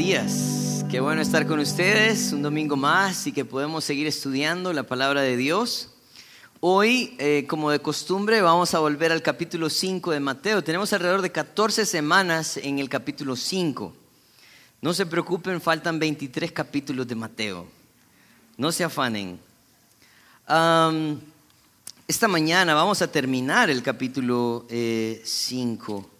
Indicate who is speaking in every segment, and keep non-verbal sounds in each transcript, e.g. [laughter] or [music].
Speaker 1: días. Qué bueno estar con ustedes un domingo más y que podemos seguir estudiando la palabra de Dios. Hoy, eh, como de costumbre, vamos a volver al capítulo 5 de Mateo. Tenemos alrededor de 14 semanas en el capítulo 5. No se preocupen, faltan 23 capítulos de Mateo. No se afanen. esta mañana vamos a terminar el capítulo 5. Eh,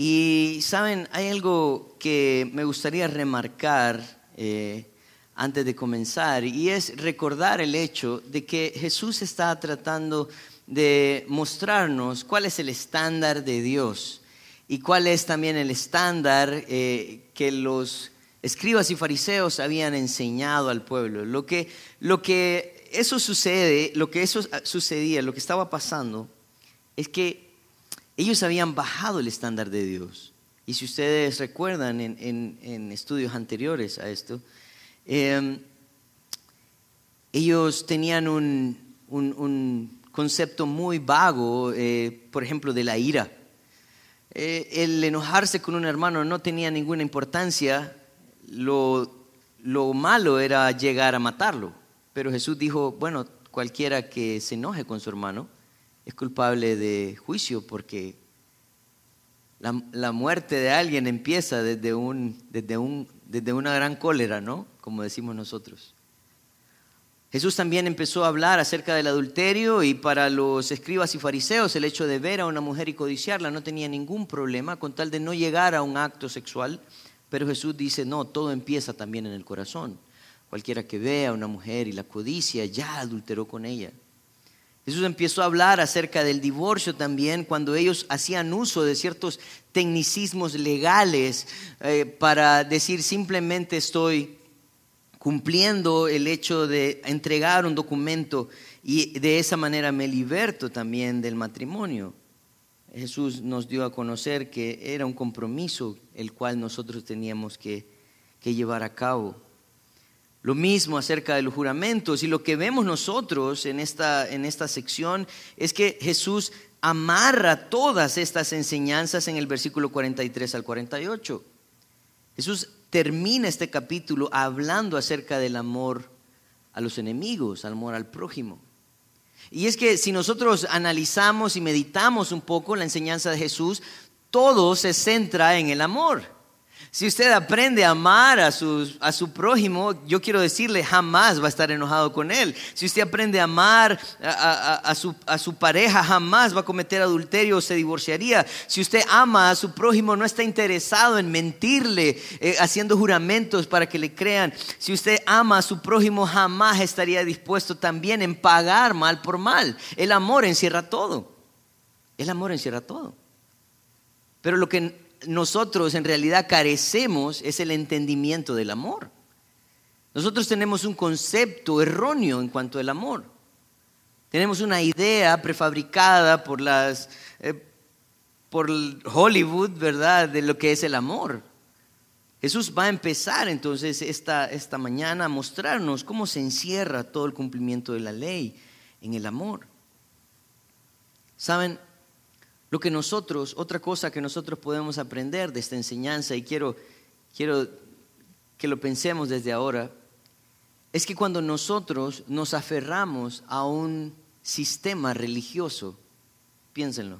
Speaker 1: y saben, hay algo que me gustaría remarcar eh, antes de comenzar y es recordar el hecho de que Jesús está tratando de mostrarnos cuál es el estándar de Dios y cuál es también el estándar eh, que los escribas y fariseos habían enseñado al pueblo. Lo que, lo que eso sucede, lo que eso sucedía, lo que estaba pasando, es que ellos habían bajado el estándar de Dios. Y si ustedes recuerdan en, estudios anteriores a esto, em, ellos tenían un, concepto muy vago, eh, por ejemplo, de la ira. Eh, el enojarse con un hermano no tenía ninguna importancia, lo, lo malo era llegar a matarlo. Pero Jesús dijo, bueno, cualquiera que se enoje con su hermano, es culpable de juicio porque la, muerte de alguien empieza desde, un, desde, un, desde una gran cólera, ¿no? Como decimos nosotros. Jesús también empezó a hablar acerca del adulterio y para los escribas y fariseos el hecho de ver a una mujer y codiciarla no tenía ningún problema con tal de no llegar a un acto sexual, pero Jesús dice, no, todo empieza también en el corazón. Cualquiera que vea a una mujer y la codicia ya adulteró con ella. Jesús empezó a hablar acerca del divorcio también cuando ellos hacían uso de ciertos tecnicismos legales eh, para decir simplemente estoy cumpliendo el hecho de entregar un documento y de esa manera me liberto también del matrimonio. Jesús nos dio a conocer que era un compromiso el cual nosotros teníamos que llevar a cabo. Lo mismo acerca de los juramentos. Y lo que vemos nosotros en esta, en esta sección es que Jesús amarra todas estas enseñanzas en el versículo 43 al 48. Jesús termina este capítulo hablando acerca del amor a los enemigos, al amor al prójimo. Y es que si nosotros analizamos y meditamos un poco la enseñanza de Jesús, todo se centra en el amor. Si usted aprende a amar a su, a su prójimo, yo quiero decirle, jamás va a estar enojado con él. Si usted aprende a amar a, su, a, su, pareja, jamás va a cometer adulterio o se divorciaría. Si usted ama a su prójimo, no está interesado en mentirle, eh, haciendo juramentos para que le crean. Si usted ama a su prójimo, jamás estaría dispuesto también en pagar mal por mal. El amor encierra todo. El amor encierra todo. Pero lo que nosotros en realidad carecemos es el entendimiento del amor. Nosotros tenemos un concepto erróneo en cuanto al amor. Tenemos una idea prefabricada por las eh, por Hollywood, ¿verdad?, de lo que es el amor. Jesús va a empezar entonces esta, esta mañana a mostrarnos cómo se encierra todo el cumplimiento de la ley en el amor. Saben, lo que nosotros, otra cosa que nosotros podemos aprender de esta enseñanza, y quiero, quiero que lo pensemos desde ahora, es que cuando nosotros nos aferramos a un sistema religioso, piénsenlo,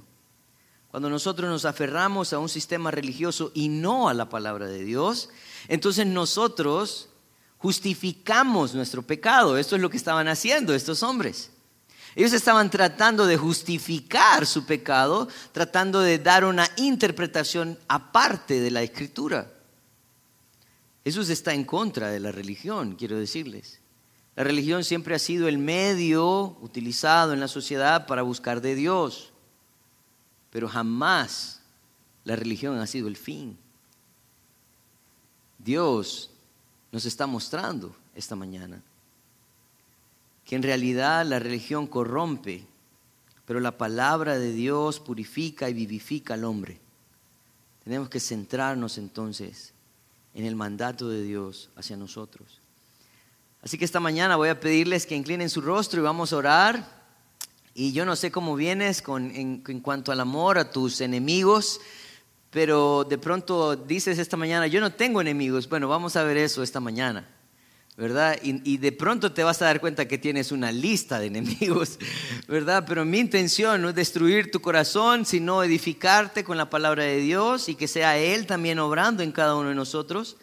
Speaker 1: cuando nosotros nos aferramos a un sistema religioso y no a la palabra de Dios, entonces nosotros justificamos nuestro pecado. Esto es lo que estaban haciendo estos hombres. Ellos estaban tratando de justificar su pecado, tratando de dar una interpretación aparte de la escritura. Jesús está en contra de la religión, quiero decirles. La religión siempre ha sido el medio utilizado en la sociedad para buscar de Dios, pero jamás la religión ha sido el fin. Dios nos está mostrando esta mañana que en realidad la religión corrompe, pero la palabra de Dios purifica y vivifica al hombre. Tenemos que centrarnos entonces en el mandato de Dios hacia nosotros. Así que esta mañana voy a pedirles que inclinen su rostro y vamos a orar. Y yo no sé cómo vienes con, en, en cuanto al amor a tus enemigos, pero de pronto dices esta mañana, yo no tengo enemigos. Bueno, vamos a ver eso esta mañana. ¿Verdad? Y, de pronto te vas a dar cuenta que tienes una lista de enemigos, [laughs] ¿verdad? Pero mi intención no es destruir tu corazón, sino edificarte con la palabra de Dios y que sea Él también obrando en cada uno de nosotros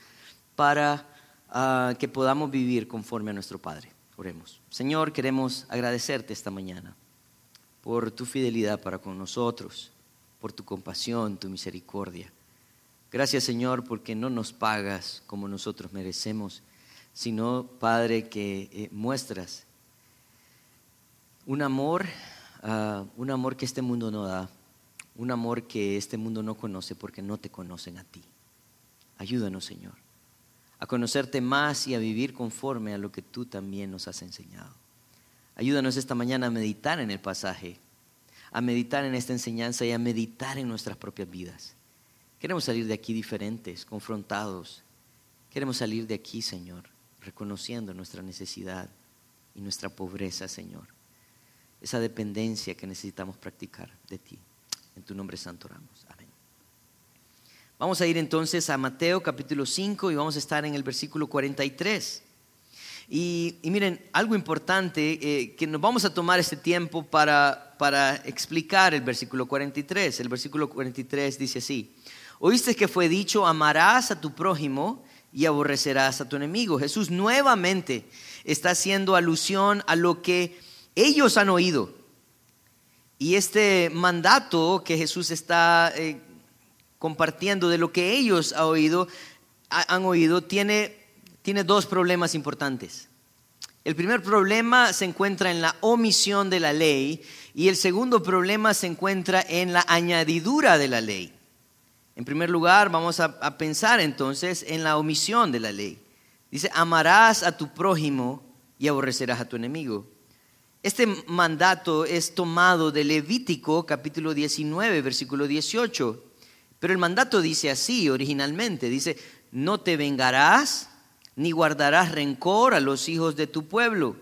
Speaker 1: para ah, que podamos vivir conforme a nuestro Padre. Oremos. Señor, queremos agradecerte esta mañana por tu fidelidad para con nosotros, por tu compasión, tu misericordia. Gracias, Señor, porque no nos pagas como nosotros merecemos sino, Padre, que eh, muestras un amor, ah, un amor que este mundo no da, un amor que este mundo no conoce porque no te conocen a ti. Ayúdanos, Señor, a conocerte más y a vivir conforme a lo que tú también nos has enseñado. Ayúdanos esta mañana a meditar en el pasaje, a meditar en esta enseñanza y a meditar en nuestras propias vidas. Queremos salir de aquí diferentes, confrontados. Queremos salir de aquí, Señor, reconociendo nuestra necesidad y nuestra pobreza, Señor. Esa dependencia que necesitamos practicar de ti. En tu nombre santo oramos. Amén. Vamos a ir entonces a Mateo capítulo 5 y vamos a estar en el versículo 43. Y, y miren, algo importante, eh, que nos vamos a tomar este tiempo para, para explicar el versículo 43. El versículo 43 dice así, oíste que fue dicho, amarás a tu prójimo y aborrecerás a tu enemigo. Jesús nuevamente está haciendo alusión a lo que ellos han oído. Y este mandato que Jesús está eh, compartiendo de lo que ellos han oído, tiene, tiene dos problemas importantes. El primer problema se encuentra en la omisión de la ley y el segundo problema se encuentra en la añadidura de la ley. En primer lugar, vamos a, pensar entonces en la omisión de la ley. Dice, amarás a tu prójimo y aborrecerás a tu enemigo. Este mandato es tomado de Levítico capítulo 19, versículo 18. Pero el mandato dice así originalmente, dice, no te vengarás ni guardarás rencor a los hijos de tu pueblo,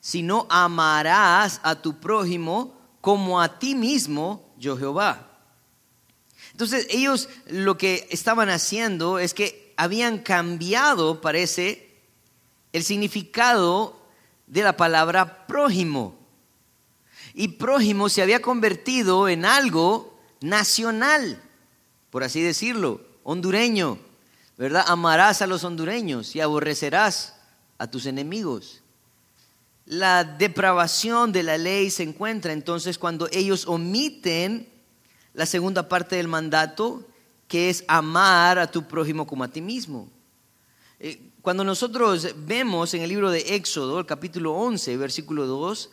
Speaker 1: sino amarás a tu prójimo como a ti mismo, yo Jehová. Entonces ellos lo que estaban haciendo es que habían cambiado, parece, el significado de la palabra prójimo. Y prójimo se había convertido en algo nacional, por así decirlo, hondureño, ¿verdad? Amarás a los hondureños y aborrecerás a tus enemigos. La depravación de la ley se encuentra entonces cuando ellos omiten la segunda parte del mandato, que es amar a tu prójimo como a ti mismo. Eh, cuando nosotros vemos en el libro de Éxodo, el capítulo 11, versículo 2,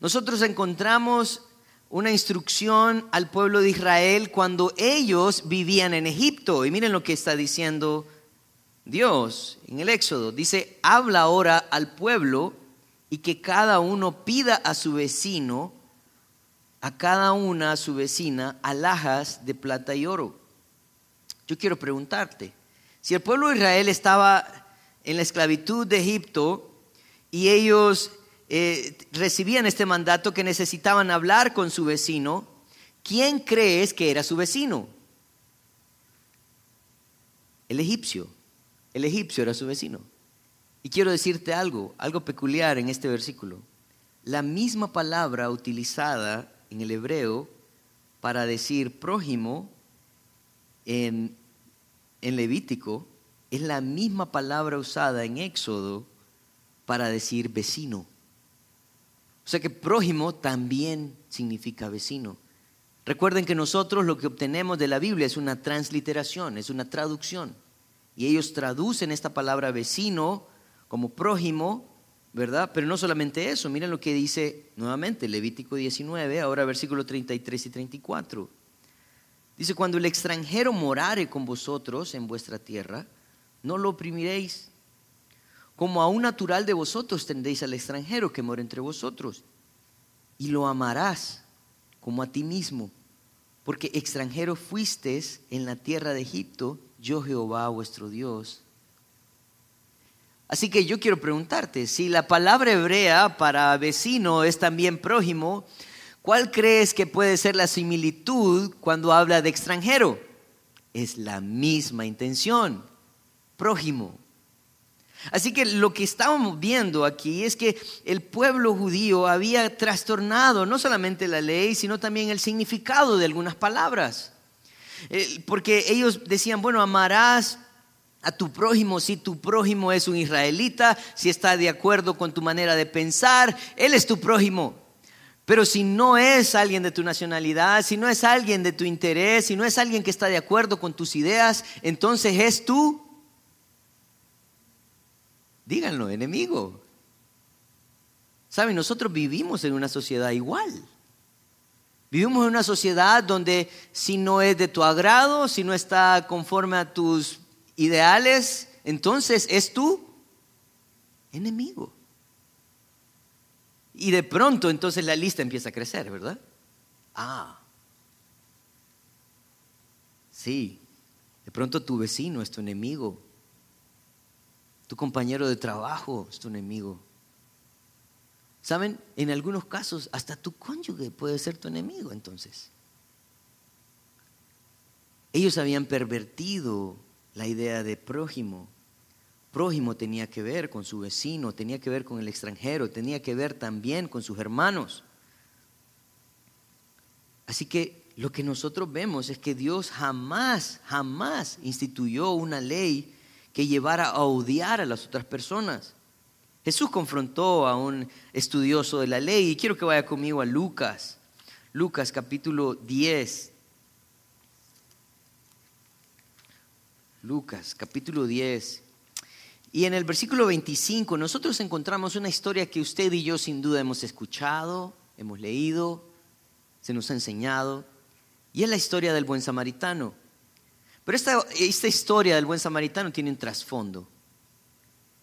Speaker 1: nosotros encontramos una instrucción al pueblo de Israel cuando ellos vivían en Egipto. Y miren lo que está diciendo Dios en el Éxodo. Dice, habla ahora al pueblo y que cada uno pida a su vecino a cada una, su vecina, alhajas de plata y oro. Yo quiero preguntarte, si el pueblo de Israel estaba en la esclavitud de Egipto y ellos eh, recibían este mandato que necesitaban hablar con su vecino, ¿quién crees que era su vecino? El egipcio. El egipcio era su vecino. Y quiero decirte algo, algo peculiar en este versículo. La misma palabra utilizada en el hebreo para decir prójimo en, en Levítico es la misma palabra usada en Éxodo para decir vecino. O sea que prójimo también significa vecino. Recuerden que nosotros lo que obtenemos de la Biblia es una transliteración, es una traducción. Y ellos traducen esta palabra vecino como prójimo ¿verdad? Pero no solamente eso, miren lo que dice nuevamente Levítico 19, ahora versículos 33 y 34. Dice, cuando el extranjero morare con vosotros en vuestra tierra, no lo oprimiréis. Como a un natural de vosotros tendréis al extranjero que mora entre vosotros. Y lo amarás como a ti mismo, porque extranjero fuisteis en la tierra de Egipto, yo Jehová vuestro Dios Así que yo quiero preguntarte, si la palabra hebrea para vecino es también prójimo, ¿cuál crees que puede ser la similitud cuando habla de extranjero? es la misma intención, prójimo. Así que lo que estábamos viendo aquí es que el pueblo judío había trastornado no solamente la ley, sino también el significado de algunas palabras. Eh, porque ellos decían, bueno, amarás a tu prójimo si tu prójimo es un israelita, si está de acuerdo con tu manera de pensar, él es tu prójimo. Pero si no es alguien de tu nacionalidad, si no es alguien de tu interés, si no es alguien que está de acuerdo con tus ideas, entonces es tu, díganlo, enemigo. Saben, nosotros vivimos en una sociedad igual. Vivimos en una sociedad donde si no es de tu agrado, si no está conforme a tus ideales, entonces es tu enemigo. Y de pronto entonces la lista empieza a crecer, ¿verdad? Ah, sí, de pronto tu vecino es tu enemigo, tu compañero de trabajo es tu enemigo. ¿Saben? En algunos casos hasta tu cónyuge puede ser tu enemigo entonces. Ellos habían pervertido la idea de prójimo prójimo tenía que ver con su vecino, tenía que ver con el extranjero, tenía que ver también con sus hermanos. Así que lo que nosotros vemos es que Dios jamás, jamás instituyó una ley que llevara a odiar a las otras personas. Jesús confrontó a un estudioso de la ley y quiero que vaya conmigo a Lucas, Lucas capítulo 10. Lucas capítulo 10. Y en el versículo 25 nosotros encontramos una historia que usted y yo sin duda hemos escuchado, hemos leído, se nos ha enseñado, y es la historia del buen samaritano. Pero esta, esta historia del buen samaritano tiene un trasfondo.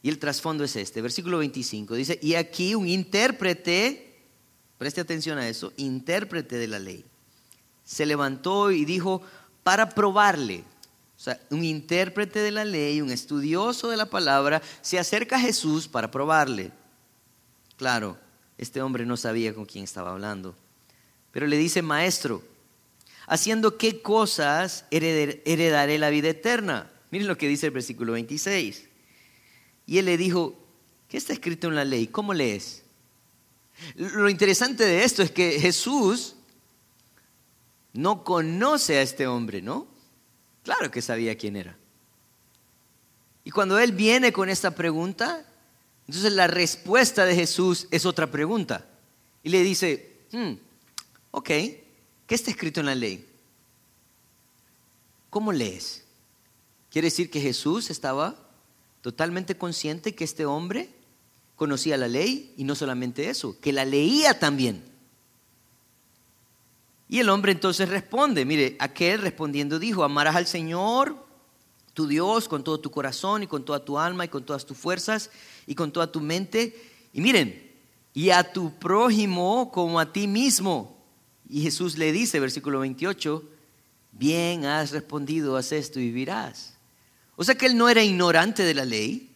Speaker 1: Y el trasfondo es este, versículo 25, dice, y aquí un intérprete, preste atención a eso, intérprete de la ley, se levantó y dijo, para probarle, o sea, un intérprete de la ley, un estudioso de la palabra, se acerca a Jesús para probarle. Claro, este hombre no sabía con quién estaba hablando, pero le dice, maestro, haciendo qué cosas heredaré la vida eterna. Miren lo que dice el versículo 26. Y él le dijo, ¿qué está escrito en la ley? ¿Cómo lees? Lo interesante de esto es que Jesús no conoce a este hombre, ¿no? Claro que sabía quién era. Y cuando él viene con esta pregunta, entonces la respuesta de Jesús es otra pregunta. Y le dice, hmm, ok, ¿qué está escrito en la ley? ¿Cómo lees? Quiere decir que Jesús estaba totalmente consciente que este hombre conocía la ley y no solamente eso, que la leía también. Y el hombre entonces responde, mire, aquel respondiendo dijo, amarás al Señor, tu Dios, con todo tu corazón y con toda tu alma y con todas tus fuerzas y con toda tu mente. Y miren, y a tu prójimo como a ti mismo. Y Jesús le dice, versículo 28, bien has respondido, haz esto y vivirás. O sea que él no era ignorante de la ley,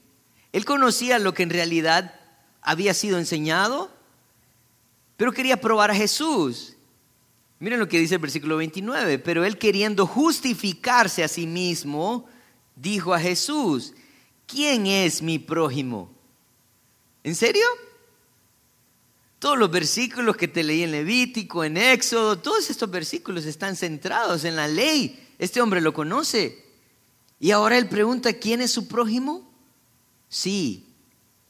Speaker 1: él conocía lo que en realidad había sido enseñado, pero quería probar a Jesús. Miren lo que dice el versículo 29. Pero él queriendo justificarse a sí mismo, dijo a Jesús, ¿quién es mi prójimo? ¿En serio? Todos los versículos que te leí en Levítico, en Éxodo, todos estos versículos están centrados en la ley. Este hombre lo conoce. Y ahora él pregunta, ¿quién es su prójimo? Sí.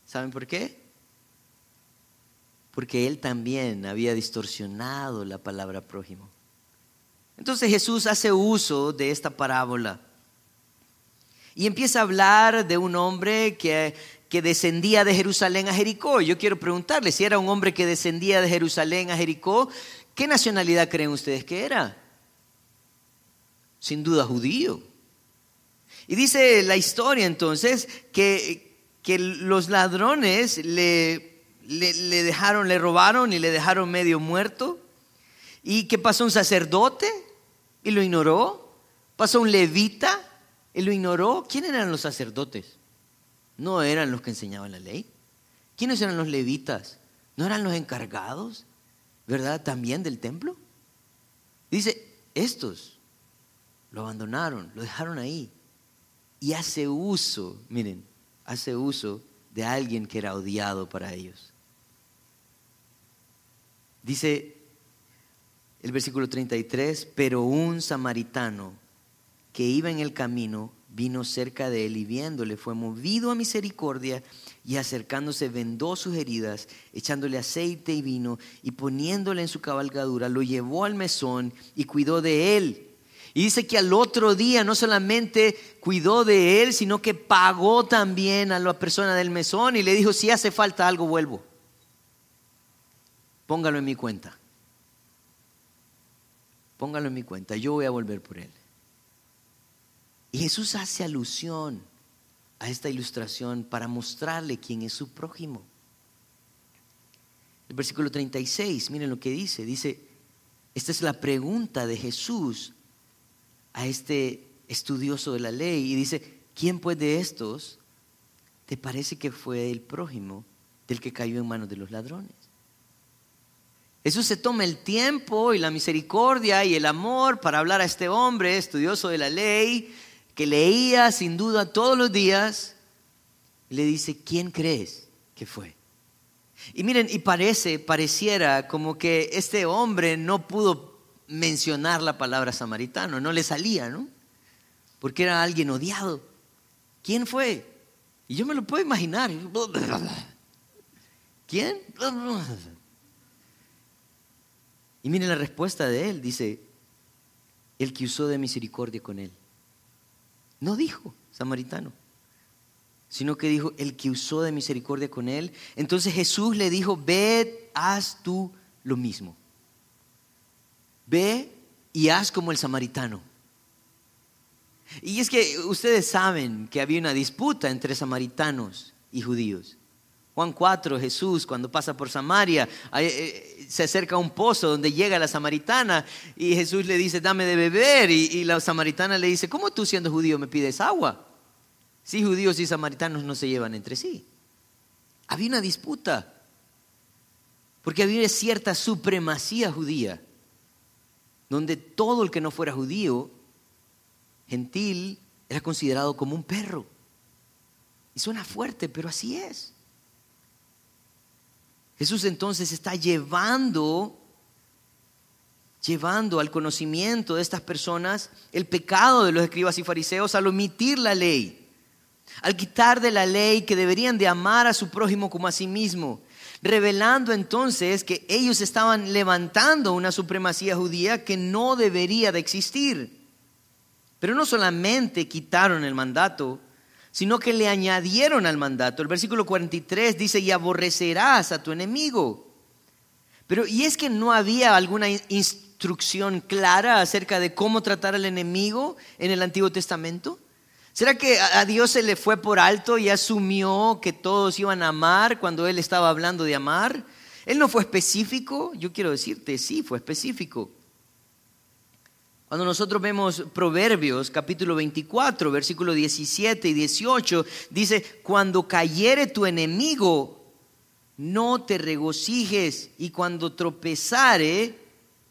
Speaker 1: ¿Saben por qué? Porque él también había distorsionado la palabra prójimo. Entonces Jesús hace uso de esta parábola y empieza a hablar de un hombre que, que descendía de Jerusalén a Jericó. Yo quiero preguntarle, si era un hombre que descendía de Jerusalén a Jericó, ¿qué nacionalidad creen ustedes que era? Sin duda judío. Y dice la historia entonces que, que los ladrones le le, dejaron, le robaron y le dejaron medio muerto. ¿Y qué pasó? Un sacerdote y lo ignoró. Pasó un levita y lo ignoró. ¿Quién eran los sacerdotes? No eran los que enseñaban la ley. ¿Quiénes eran los levitas? ¿No eran los encargados, verdad, también del templo? Dice, estos lo abandonaron, lo dejaron ahí. Y hace uso, miren, hace uso de alguien que era odiado para ellos. Dice el versículo 33, pero un samaritano que iba en el camino vino cerca de él y viéndole fue movido a misericordia y acercándose vendó sus heridas, echándole aceite y vino y poniéndole en su cabalgadura, lo llevó al mesón y cuidó de él. Y dice que al otro día no solamente cuidó de él, sino que pagó también a la persona del mesón y le dijo, si hace falta algo, vuelvo. Póngalo en mi cuenta. Póngalo en mi cuenta, yo voy a volver por él. Y Jesús hace alusión a esta ilustración para mostrarle quién es su prójimo. El versículo 36, miren lo que dice. Dice, esta es la pregunta de Jesús a este estudioso de la ley. Y dice, ¿quién pues de estos te parece que fue el prójimo del que cayó en manos de los ladrones? Jesús se toma el tiempo y la misericordia y el amor para hablar a este hombre estudioso de la ley que leía sin duda todos los días, le dice, ¿quién crees que fue? Y miren, y parece, pareciera como que este hombre no pudo mencionar la palabra samaritano, no le salía, ¿no? Porque era alguien odiado. ¿Quién fue? Y yo me lo puedo imaginar. [laughs] ¿Quién? [laughs] Y miren la respuesta de él, dice, el que usó de misericordia con él. No dijo samaritano, sino que dijo el que usó de misericordia con él. Entonces Jesús le dijo, ve, haz tú lo mismo. Ve y haz como el samaritano. Y es que ustedes saben que había una disputa entre samaritanos y judíos. Juan 4, Jesús cuando pasa por Samaria, eh, se acerca a un pozo donde llega la samaritana y Jesús le dice, dame de beber. Y, la samaritana le dice, ¿cómo tú siendo judío me pides agua? Si judíos y samaritanos no se llevan entre sí. Había una disputa, porque había cierta supremacía judía, donde todo el que no fuera judío, gentil, era considerado como un perro. Y suena fuerte, pero así es. Jesús entonces está llevando llevando al conocimiento de estas personas el pecado de los escribas y fariseos al omitir la ley, al quitar de la ley que deberían de amar a su prójimo como a sí mismo, revelando entonces que ellos estaban levantando una supremacía judía que no debería de existir. Pero no solamente quitaron el mandato, sino que le añadieron al mandato. El versículo 43 dice, y aborrecerás a tu enemigo. Pero, ¿y es que no había alguna instrucción clara acerca de cómo tratar al enemigo en el Antiguo Testamento? ¿Será que a Dios se le fue por alto y asumió que todos iban a amar cuando Él estaba hablando de amar? Él no fue específico, yo quiero decirte, sí, fue específico. Cuando nosotros vemos Proverbios capítulo 24, versículo 17 y 18, dice, cuando cayere tu enemigo, no te regocijes y cuando tropezare,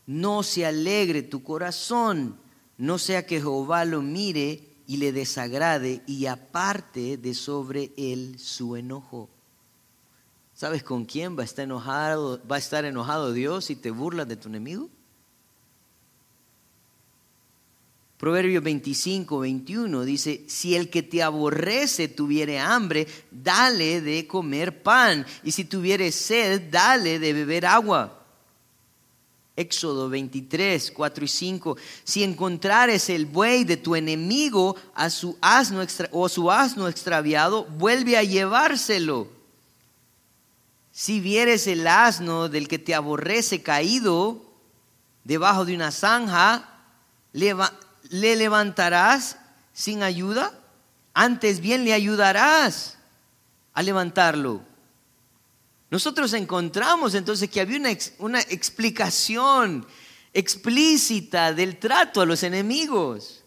Speaker 1: no se alegre tu corazón, no sea que Jehová lo mire y le desagrade y aparte de sobre él su enojo. ¿Sabes con quién va a estar enojado, va a estar enojado Dios si te burlas de tu enemigo? Proverbios 25, 21 dice, si el que te aborrece tuviere hambre, dale de comer pan, y si tuviere sed, dale de beber agua. Éxodo 23, 4 y 5, si encontrares el buey de tu enemigo a su asno o su asno extraviado, vuelve a llevárselo. Si vieres el asno del que te aborrece caído debajo de una zanja, leva, le levantarás sin ayuda, antes bien le ayudarás a levantarlo. Nosotros encontramos entonces que había una, una explicación explícita del trato a los enemigos.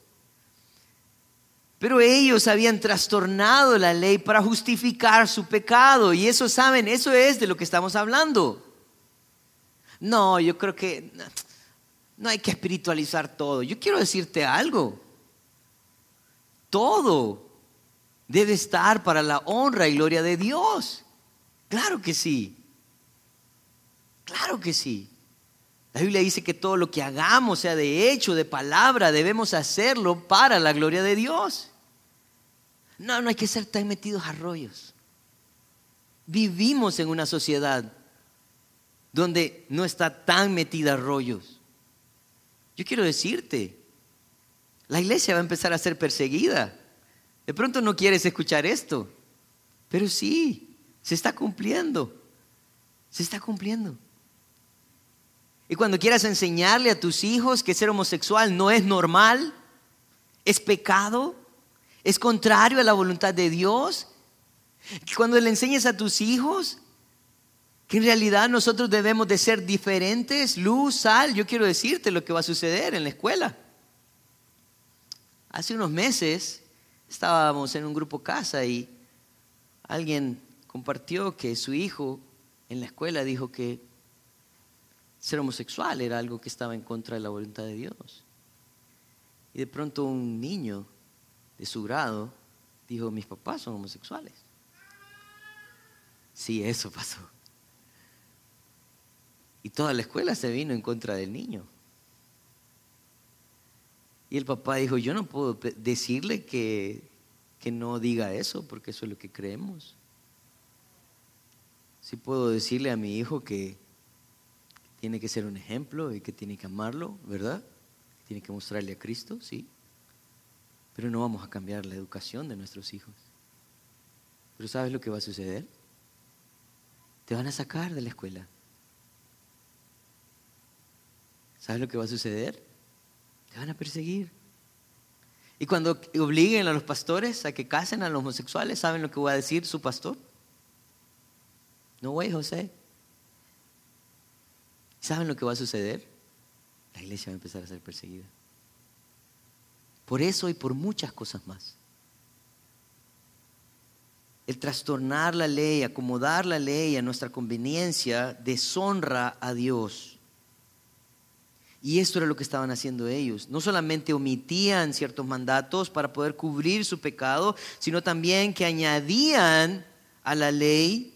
Speaker 1: Pero ellos habían trastornado la ley para justificar su pecado. Y eso, saben, eso es de lo que estamos hablando. No, yo creo que no hay que espiritualizar todo. Yo quiero decirte algo. todo debe estar para la honra y gloria de Dios. Claro que sí. Claro que sí. La Biblia dice que todo lo que hagamos, sea de hecho, de palabra, debemos hacerlo para la gloria de Dios. No, no hay que ser tan metidos a rollos. Vivimos en una sociedad donde no está tan metida a rollos. Yo quiero decirte, la iglesia va a empezar a ser perseguida. De pronto no quieres escuchar esto, pero sí, se está cumpliendo. Se está cumpliendo. Y cuando quieras enseñarle a tus hijos que ser homosexual no es normal, es pecado, es contrario a la voluntad de Dios, cuando le enseñes a tus hijos que en realidad nosotros debemos de ser diferentes, luz, sal, yo quiero decirte lo que va a suceder en la escuela. Hace unos meses estábamos en un grupo casa y alguien compartió que su hijo en la escuela dijo que ser homosexual era algo que estaba en contra de la voluntad de Dios. Y de pronto un niño de su grado dijo, mis papás son homosexuales. Sí, eso pasó. Y toda la escuela se vino en contra del niño. Y el papá dijo, yo no puedo decirle que, que no diga eso, porque eso es lo que creemos. Sí puedo decirle a mi hijo que tiene que ser un ejemplo y que tiene que amarlo, ¿verdad? Tiene que mostrarle a Cristo, sí. Pero no vamos a cambiar la educación de nuestros hijos. Pero ¿sabes lo que va a suceder? Te van a sacar de la escuela. ¿Sabes lo que va a suceder? Te van a perseguir. Y cuando obliguen a los pastores a que casen a los homosexuales, ¿saben lo que va a decir su pastor? No, güey, José, ¿Saben lo que va a suceder? La iglesia va a empezar a ser perseguida. Por eso y por muchas cosas más. El trastornar la ley, acomodar la ley a nuestra conveniencia, deshonra a Dios. Y esto era lo que estaban haciendo ellos. No solamente omitían ciertos mandatos para poder cubrir su pecado, sino también que añadían a la ley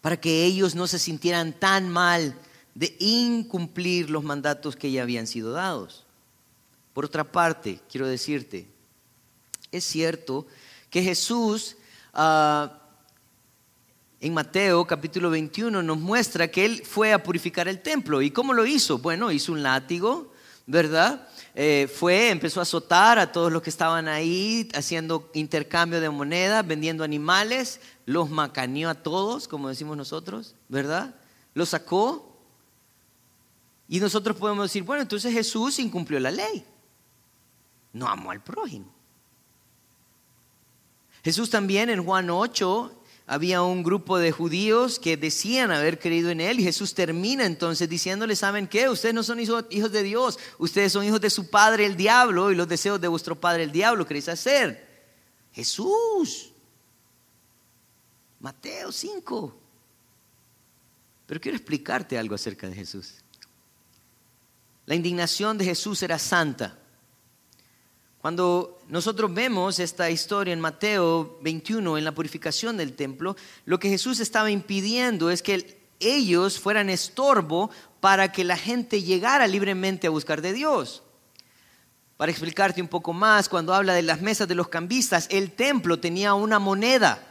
Speaker 1: para que ellos no se sintieran tan mal de incumplir los mandatos que ya habían sido dados. Por otra parte, quiero decirte, es cierto que Jesús ah, en Mateo capítulo 21 nos muestra que Él fue a purificar el templo. ¿Y cómo lo hizo? Bueno, hizo un látigo, ¿verdad? Eh, fue, empezó a azotar a todos los que estaban ahí, haciendo intercambio de moneda, vendiendo animales, los macaneó a todos, como decimos nosotros, ¿verdad? Los sacó. Y nosotros podemos decir, bueno, entonces Jesús incumplió la ley. No amó al prójimo. Jesús también en Juan 8 había un grupo de judíos que decían haber creído en él y Jesús termina entonces diciéndole, ¿saben qué? Ustedes no son hijos de Dios, ustedes son hijos de su padre el diablo y los deseos de vuestro padre el diablo queréis hacer. Jesús. Mateo 5. Pero quiero explicarte algo acerca de Jesús. La indignación de Jesús era santa. Cuando nosotros vemos esta historia en Mateo 21, en la purificación del templo, lo que Jesús estaba impidiendo es que ellos fueran estorbo para que la gente llegara libremente a buscar de Dios. Para explicarte un poco más, cuando habla de las mesas de los cambistas, el templo tenía una moneda,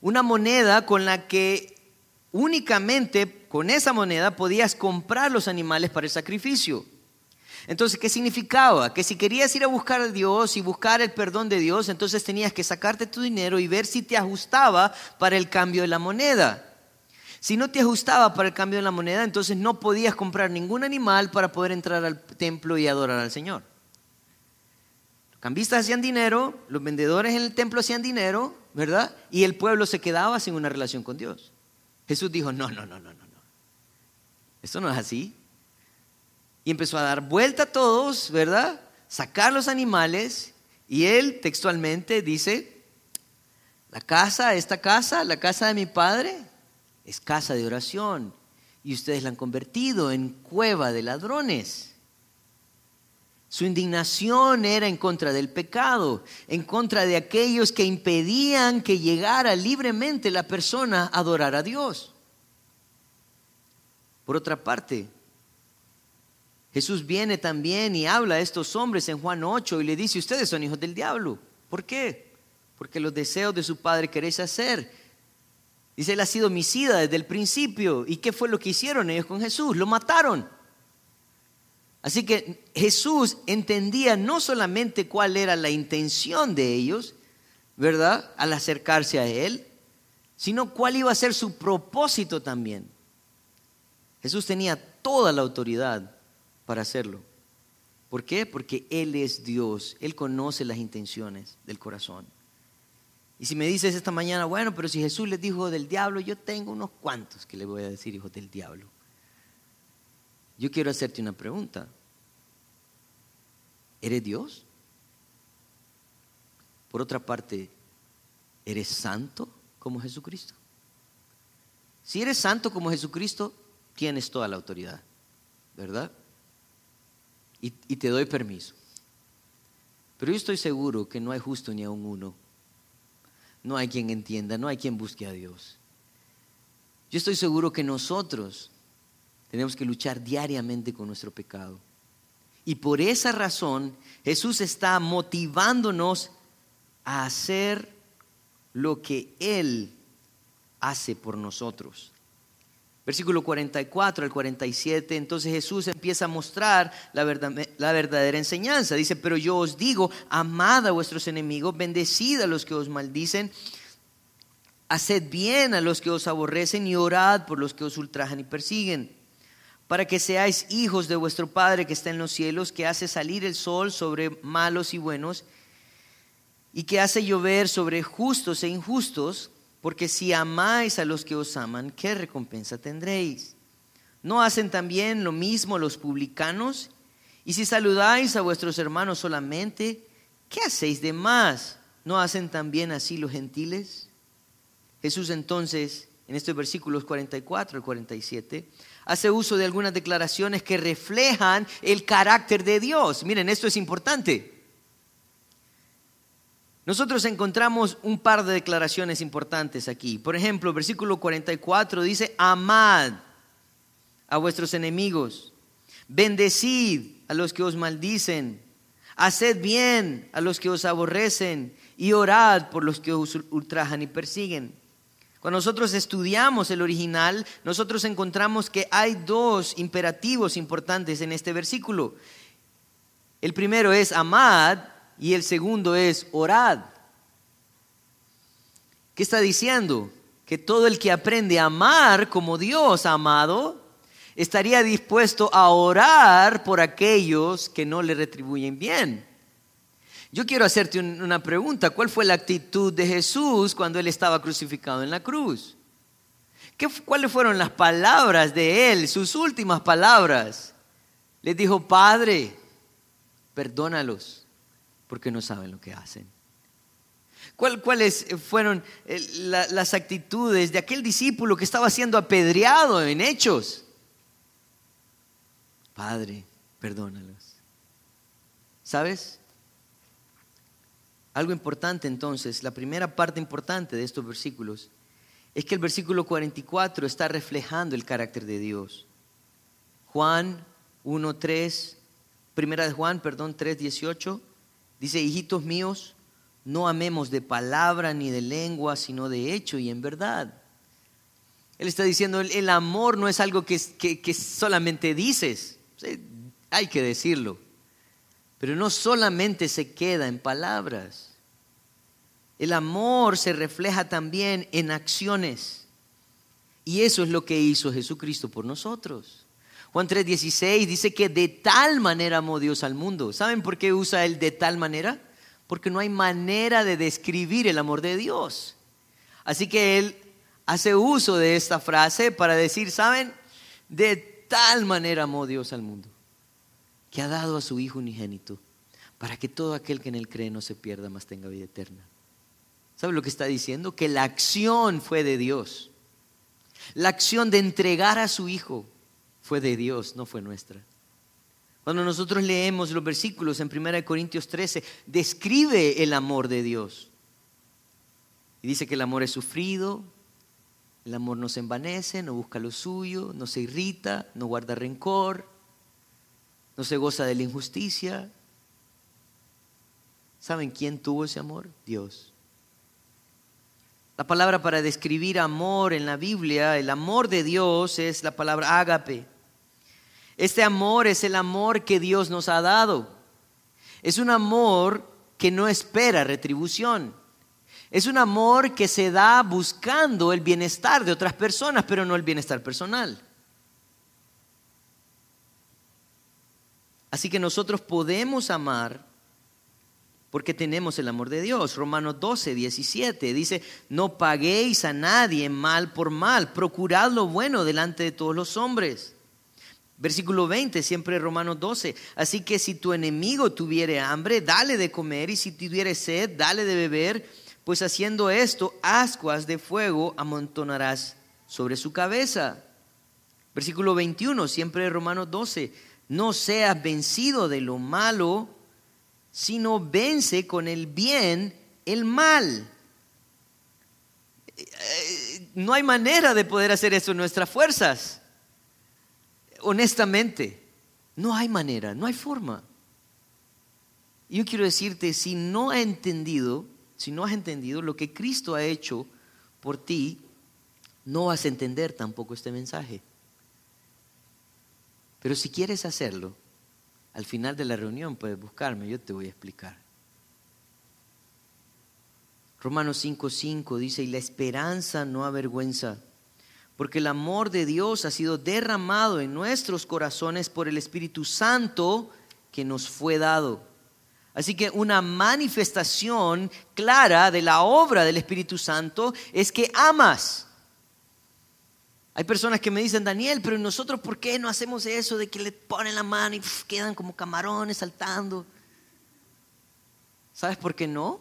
Speaker 1: una moneda con la que únicamente con esa moneda podías comprar los animales para el sacrificio. Entonces, ¿qué significaba? Que si querías ir a buscar a Dios y buscar el perdón de Dios, entonces tenías que sacarte tu dinero y ver si te ajustaba para el cambio de la moneda. Si no te ajustaba para el cambio de la moneda, entonces no podías comprar ningún animal para poder entrar al templo y adorar al Señor. Los cambistas hacían dinero, los vendedores en el templo hacían dinero, ¿verdad? Y el pueblo se quedaba sin una relación con Dios. Jesús dijo, no, no, no, no, no. Esto no es así y empezó a dar vuelta a todos, ¿verdad? Sacar los animales y él textualmente dice, la casa, esta casa, la casa de mi padre, es casa de oración y ustedes la han convertido en cueva de ladrones. Su indignación era en contra del pecado, en contra de aquellos que impedían que llegara libremente la persona a adorar a Dios. Por otra parte, Jesús viene también y habla a estos hombres en Juan 8 y le dice, ustedes son hijos del diablo. ¿Por qué? Porque los deseos de su padre queréis hacer. Dice, él ha sido homicida desde el principio. ¿Y qué fue lo que hicieron ellos con Jesús? Lo mataron. Así que Jesús entendía no solamente cuál era la intención de ellos, ¿verdad? Al acercarse a Él, sino cuál iba a ser su propósito también. Jesús tenía toda la autoridad para hacerlo. ¿Por qué? Porque Él es Dios, Él conoce las intenciones del corazón. Y si me dices esta mañana, bueno, pero si Jesús les dijo del diablo, yo tengo unos cuantos que le voy a decir hijos del diablo. Yo quiero hacerte una pregunta. ¿Eres Dios? Por otra parte, ¿eres santo como Jesucristo? Si eres santo como Jesucristo, tienes toda la autoridad, ¿verdad? Y, te doy permiso. Pero yo estoy seguro que no hay justo ni aun uno. No hay quien entienda, no hay quien busque a Dios. Yo estoy seguro que nosotros tenemos que luchar diariamente con nuestro pecado. Y por esa razón Jesús está motivándonos a hacer lo que Él hace por nosotros. Versículo 44 al 47, entonces Jesús empieza a mostrar la, la, verdadera enseñanza. Dice, pero yo os digo, amad a vuestros enemigos, bendecid a los que os maldicen, haced bien a los que os aborrecen y orad por los que os ultrajan y persiguen para que seáis hijos de vuestro Padre que está en los cielos, que hace salir el sol sobre malos y buenos, y que hace llover sobre justos e injustos, porque si amáis a los que os aman, ¿qué recompensa tendréis? ¿No hacen también lo mismo los publicanos? Y si saludáis a vuestros hermanos solamente, ¿qué hacéis de más? ¿No hacen también así los gentiles? Jesús entonces, en estos versículos 44 al 47, hace uso de algunas declaraciones que reflejan el carácter de Dios. Miren, esto es importante. Nosotros encontramos un par de declaraciones importantes aquí. Por ejemplo, versículo 44 dice, amad a vuestros enemigos, bendecid a los que os maldicen, haced bien a los que os aborrecen y orad por los que os ultrajan y persiguen. Cuando nosotros estudiamos el original, nosotros encontramos que hay dos imperativos importantes en este versículo. El primero es amad y el segundo es orad. ¿Qué está diciendo? Que todo el que aprende a amar como Dios amado, estaría dispuesto a orar por aquellos que no le retribuyen bien. Yo quiero hacerte una pregunta. ¿Cuál fue la actitud de Jesús cuando Él estaba crucificado en la cruz? ¿Qué, ¿Cuáles fueron las palabras de Él, sus últimas palabras? Les dijo, Padre, perdónalos, porque no saben lo que hacen. ¿Cuáles fueron eh, las actitudes de aquel discípulo que estaba siendo apedreado en hechos? Padre, perdónalos. ¿Sabes? Algo importante entonces, la primera parte importante de estos versículos es que el versículo 44 está reflejando el carácter de Dios. Juan 1.3, primera de Juan, perdón, 3.18, dice, hijitos míos, no amemos de palabra ni de lengua, sino de hecho y en verdad. Él está diciendo, el, amor no es algo que, que solamente dices, hay que decirlo. Pero no solamente se queda en palabras. El amor se refleja también en acciones. Y eso es lo que hizo Jesucristo por nosotros. Juan 3:16 dice que de tal manera amó Dios al mundo. ¿Saben por qué usa el de tal manera? Porque no hay manera de describir el amor de Dios. Así que él hace uso de esta frase para decir, ¿saben? De tal manera amó Dios al mundo que ha dado a su Hijo unigénito, para que todo aquel que en él cree no se pierda, mas tenga vida eterna. ¿Sabe lo que está diciendo? Que la acción fue de Dios. La acción de entregar a su Hijo fue de Dios, no fue nuestra. Cuando nosotros leemos los versículos en 1 Corintios 13, describe el amor de Dios. Y dice que el amor es sufrido, el amor no se envanece, no busca lo suyo, no se irrita, no guarda rencor, no se goza de la injusticia. ¿Saben quién tuvo ese amor? Dios. La palabra para describir amor en la Biblia, el amor de Dios es la palabra ágape. Este amor es el amor que Dios nos ha dado. Es un amor que no espera retribución. Es un amor que se da buscando el bienestar de otras personas, pero no el bienestar personal. Así que nosotros podemos amar porque tenemos el amor de Dios. Romanos 12, 17 dice, no paguéis a nadie mal por mal, procurad lo bueno delante de todos los hombres. Versículo 20, siempre Romanos 12. Así que si tu enemigo tuviere hambre, dale de comer, y si tuviere sed, dale de beber, pues haciendo esto, ascuas de fuego amontonarás sobre su cabeza. Versículo 21, siempre Romanos 12. No seas vencido de lo malo, sino vence con el bien el mal. Eh, no hay manera de poder hacer eso en nuestras fuerzas honestamente, no hay manera, no hay forma. Yo quiero decirte, si no has entendido, si no has entendido lo que Cristo ha hecho por ti, no vas a entender tampoco este mensaje. Pero si quieres hacerlo, al final de la reunión puedes buscarme, yo te voy a explicar. Romanos 5:5 dice, y la esperanza no avergüenza porque el amor de Dios ha sido derramado en nuestros corazones por el Espíritu Santo que nos fue dado. Así que una manifestación clara de la obra del Espíritu Santo es que amas. Hay personas que me dicen, Daniel, pero nosotros por qué no hacemos eso de que le ponen la mano y quedan como camarones saltando? ¿Sabes por qué no?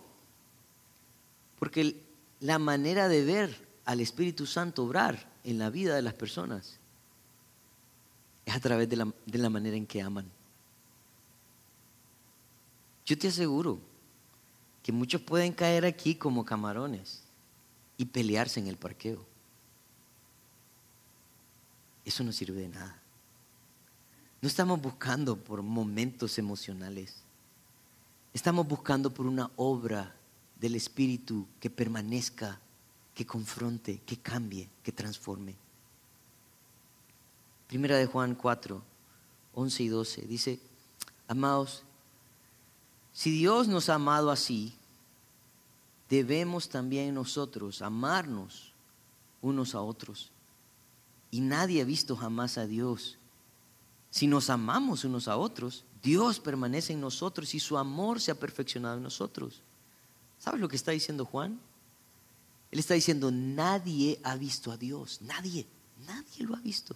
Speaker 1: Porque la manera de ver al Espíritu Santo obrar en la vida de las personas es a través de la, de la manera en que aman. Yo te aseguro que muchos pueden caer aquí como camarones y pelearse en el parqueo. Eso no sirve de nada. No estamos buscando por momentos emocionales. Estamos buscando por una obra del Espíritu que permanezca que confronte, que cambie, que transforme. Primera de Juan 4, 11 y 12 dice, amados, si Dios nos ha amado así, debemos también nosotros amarnos unos a otros. Y nadie ha visto jamás a Dios. Si nos amamos unos a otros, Dios permanece en nosotros y su amor se ha perfeccionado en nosotros. ¿Sabes lo que está diciendo Juan? Él está diciendo, nadie ha visto a Dios, nadie, nadie lo ha visto.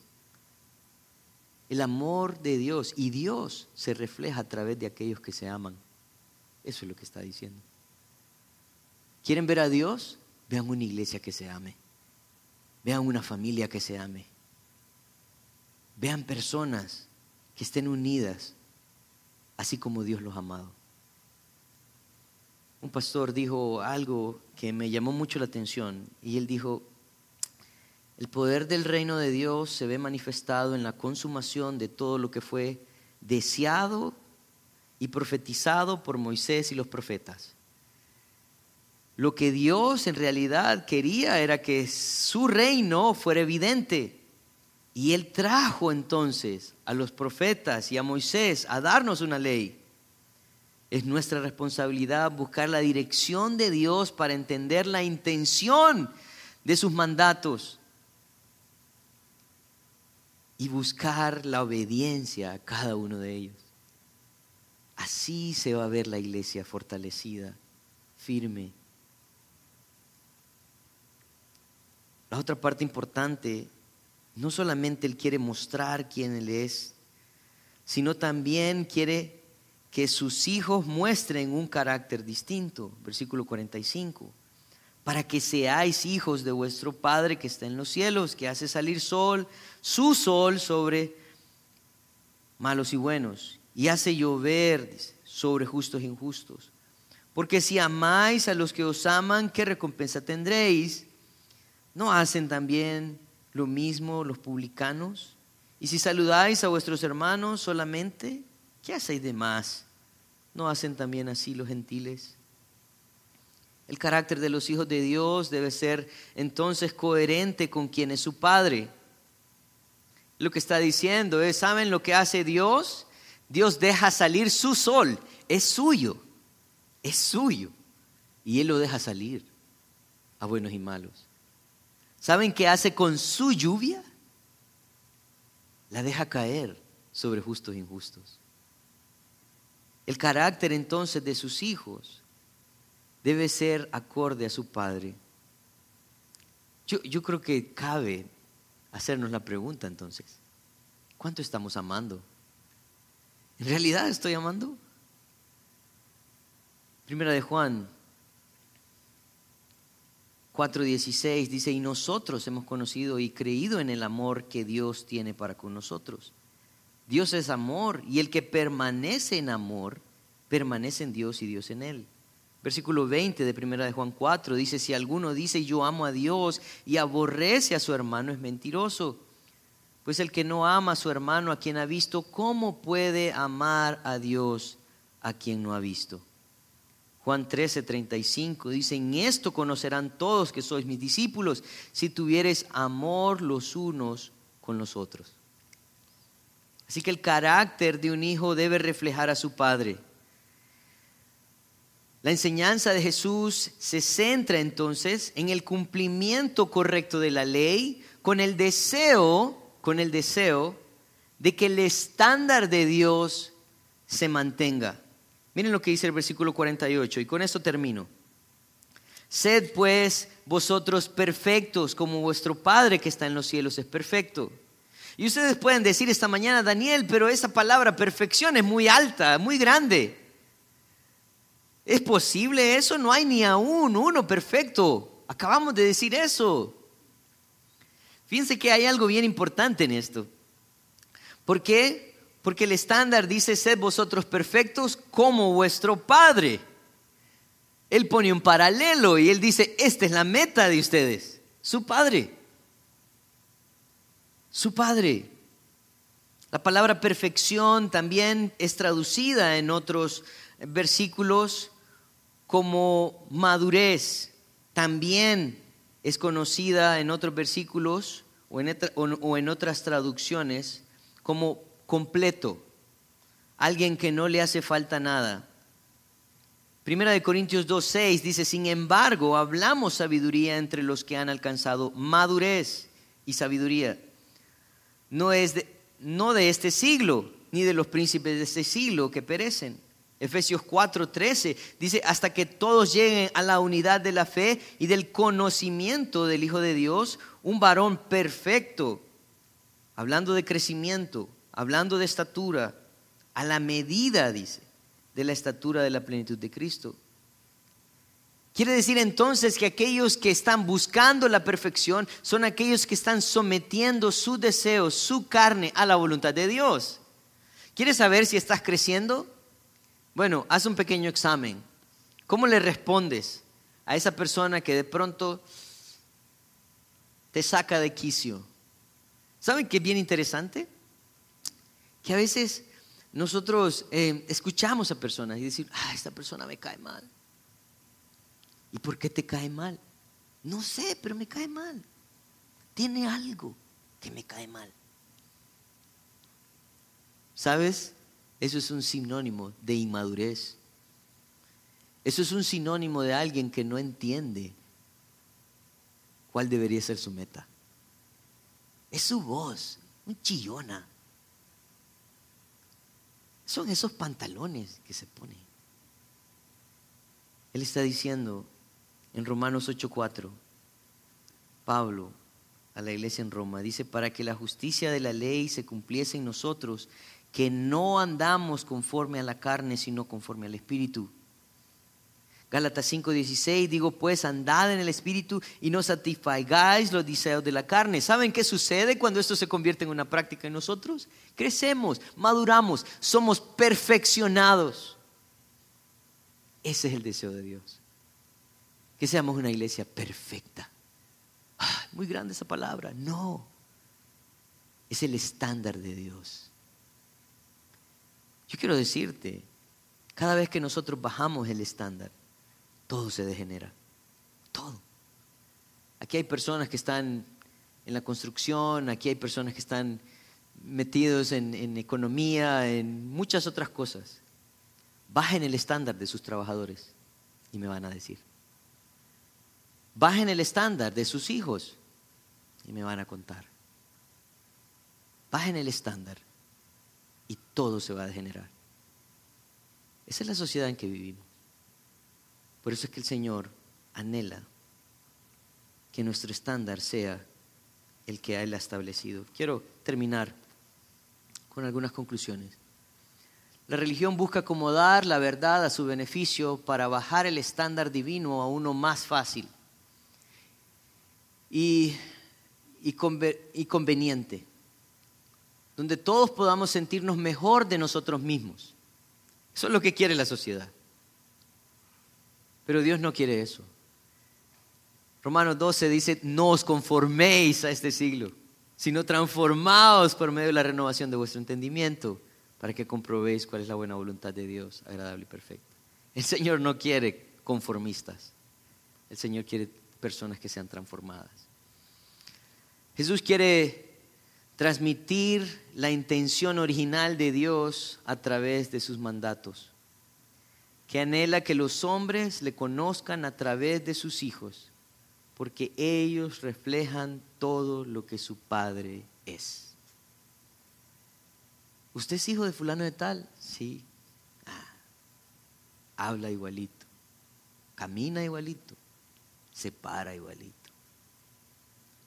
Speaker 1: El amor de Dios y Dios se refleja a través de aquellos que se aman. Eso es lo que está diciendo. ¿Quieren ver a Dios? Vean una iglesia que se ame. Vean una familia que se ame. Vean personas que estén unidas, así como Dios los ha amado un pastor dijo algo que me llamó mucho la atención y él dijo, el poder del reino de Dios se ve manifestado en la consumación de todo lo que fue deseado y profetizado por Moisés y los profetas. Lo que Dios en realidad quería era que su reino fuera evidente. Y Él trajo entonces a los profetas y a Moisés a darnos una ley. Es nuestra responsabilidad buscar la dirección de Dios para entender la intención de sus mandatos y buscar la obediencia a cada uno de ellos. Así se va a ver la iglesia fortalecida, firme. La otra parte importante, no solamente Él quiere mostrar quién Él es, sino también quiere que sus hijos muestren un carácter distinto. Versículo 45. Para que seáis hijos de vuestro Padre que está en los cielos, que hace salir sol, su sol sobre malos y buenos, y hace llover sobre justos e injustos. Porque si amáis a los que os aman, ¿qué recompensa tendréis? ¿No hacen también lo mismo los publicanos? Y si saludáis a vuestros hermanos solamente, ¿qué hacéis de más? ¿No hacen también así los gentiles? El carácter de los hijos de Dios debe ser entonces coherente con quien es su Padre. Lo que está diciendo es, ¿saben lo que hace Dios? Dios deja salir su sol, es suyo, es suyo. Y Él lo deja salir a buenos y malos. ¿Saben qué hace con su lluvia? La deja caer sobre justos e injustos. El carácter entonces de sus hijos debe ser acorde a su padre. Yo, yo creo que cabe hacernos la pregunta entonces, ¿cuánto estamos amando? ¿En realidad estoy amando? Primera de Juan 4:16 dice, y nosotros hemos conocido y creído en el amor que Dios tiene para con nosotros. Dios es amor y el que permanece en amor, permanece en Dios y Dios en él. Versículo 20 de Primera de Juan 4 dice, si alguno dice yo amo a Dios y aborrece a su hermano es mentiroso. Pues el que no ama a su hermano a quien ha visto, ¿cómo puede amar a Dios a quien no ha visto? Juan 13, 35 dice, en esto conocerán todos que sois mis discípulos, si tuvieres amor los unos con los otros. Así que el carácter de un hijo debe reflejar a su padre. La enseñanza de Jesús se centra entonces en el cumplimiento correcto de la ley con el deseo, con el deseo de que el estándar de Dios se mantenga. Miren lo que dice el versículo 48 y con esto termino. Sed pues vosotros perfectos como vuestro Padre que está en los cielos es perfecto. Y ustedes pueden decir esta mañana, Daniel, pero esa palabra perfección es muy alta, muy grande. ¿Es posible eso? No hay ni aún uno perfecto. Acabamos de decir eso. Fíjense que hay algo bien importante en esto. ¿Por qué? Porque el estándar dice, sed vosotros perfectos como vuestro Padre. Él pone un paralelo y él dice, esta es la meta de ustedes, su Padre. Su Padre. La palabra perfección también es traducida en otros versículos como madurez. También es conocida en otros versículos o en, otras traducciones como completo, alguien que no le hace falta nada. Primera de Corintios 2.6 dice, sin embargo, hablamos sabiduría entre los que han alcanzado madurez y sabiduría. No es de, no de este siglo, ni de los príncipes de este siglo que perecen. Efesios 4:13 dice, hasta que todos lleguen a la unidad de la fe y del conocimiento del Hijo de Dios, un varón perfecto, hablando de crecimiento, hablando de estatura, a la medida, dice, de la estatura de la plenitud de Cristo. Quiere decir entonces que aquellos que están buscando la perfección son aquellos que están sometiendo sus deseos, su carne a la voluntad de Dios. ¿Quieres saber si estás creciendo? Bueno, haz un pequeño examen. ¿Cómo le respondes a esa persona que de pronto te saca de quicio? ¿Saben qué bien interesante? que a veces nosotros eh, escuchamos a personas y decir, ah, esta persona me cae mal. ¿Y por qué te cae mal? No sé, pero me cae mal. Tiene algo que me cae mal. ¿Sabes? Eso es un sinónimo de inmadurez. Eso es un sinónimo de alguien que no entiende cuál debería ser su meta. Es su voz, muy chillona son esos pantalones que se pone. Él está diciendo en Romanos 8:4, Pablo a la iglesia en Roma, dice, para que la justicia de la ley se cumpliese en nosotros, que no andamos conforme a la carne, sino conforme al Espíritu. Gálatas 5:16, digo pues, andad en el Espíritu y no satisfagáis los deseos de la carne. ¿Saben qué sucede cuando esto se convierte en una práctica en nosotros? Crecemos, maduramos, somos perfeccionados. Ese es el deseo de Dios. Que seamos una iglesia perfecta. muy grande esa palabra. No. Es el estándar de Dios. Yo quiero decirte, cada vez que nosotros bajamos el estándar, todo se degenera. Todo. Aquí hay personas que están en la construcción, aquí hay personas que están metidos en, en economía, en muchas otras cosas. Bajen el estándar de sus trabajadores y me van a decir. Bajen el estándar de sus hijos y me van a contar. Bajen el estándar y todo se va a degenerar. Esa es la sociedad en que vivimos. Por eso es que el Señor anhela que nuestro estándar sea el que Él ha establecido. Quiero terminar con algunas conclusiones. La religión busca acomodar la verdad a su beneficio para bajar el estándar divino a uno más fácil y, y, conveniente, donde todos podamos sentirnos mejor de nosotros mismos. Eso es lo que quiere la sociedad. Pero Dios no quiere eso. Romanos 12 dice, no os conforméis a este siglo, sino transformaos por medio de la renovación de vuestro entendimiento, para que comprobéis cuál es la buena voluntad de Dios, agradable y perfecta. El Señor no quiere conformistas, el Señor quiere personas que sean transformadas. Jesús quiere transmitir la intención original de Dios a través de sus mandatos que anhela que los hombres le conozcan a través de sus hijos, porque ellos reflejan todo lo que su padre es. ¿Usted es hijo de fulano de tal? Sí. Ah, habla igualito, camina igualito, se para igualito.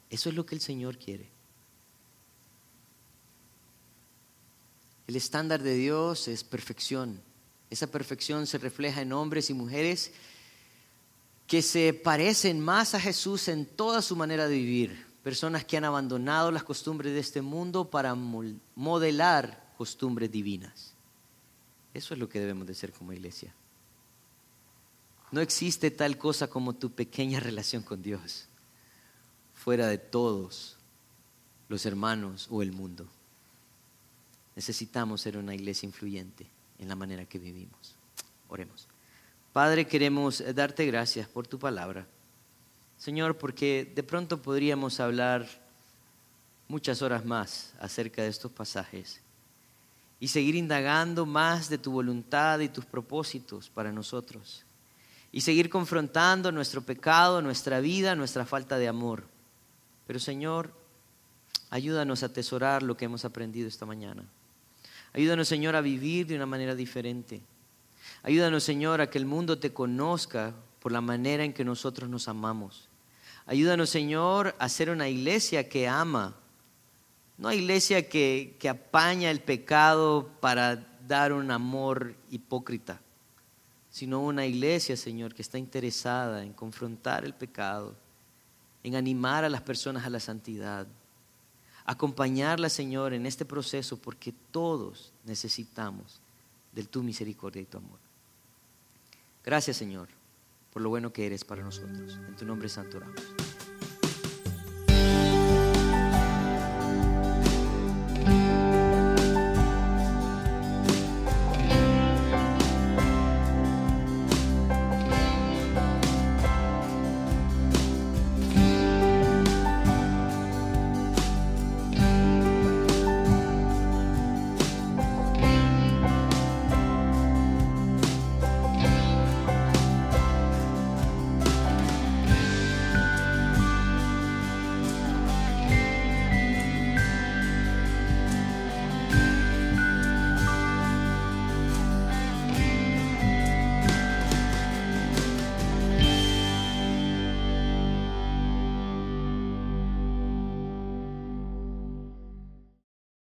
Speaker 1: Eso es lo que el Señor quiere. El estándar de Dios es perfección. Esa perfección se refleja en hombres y mujeres que se parecen más a Jesús en toda su manera de vivir. Personas que han abandonado las costumbres de este mundo para modelar costumbres divinas. Eso es lo que debemos de ser como iglesia. No existe tal cosa como tu pequeña relación con Dios, fuera de todos los hermanos o el mundo. Necesitamos ser una iglesia influyente en la manera que vivimos. Oremos. Padre, queremos darte gracias por tu palabra. Señor, porque de pronto podríamos hablar muchas horas más acerca de estos pasajes y seguir indagando más de tu voluntad y tus propósitos para nosotros y seguir confrontando nuestro pecado, nuestra vida, nuestra falta de amor. Pero Señor, ayúdanos a atesorar lo que hemos aprendido esta mañana. Ayúdanos, Señor, a vivir de una manera diferente. Ayúdanos, Señor, a que el mundo te conozca por la manera en que nosotros nos amamos. Ayúdanos, Señor, a ser una iglesia que ama. No una iglesia que, que apaña el pecado para dar un amor hipócrita, sino una iglesia, Señor, que está interesada en confrontar el pecado, en animar a las personas a la santidad acompañarla, Señor, en este proceso porque todos necesitamos de tu misericordia y tu amor. Gracias, Señor, por lo bueno que eres para nosotros. En tu nombre santo oramos.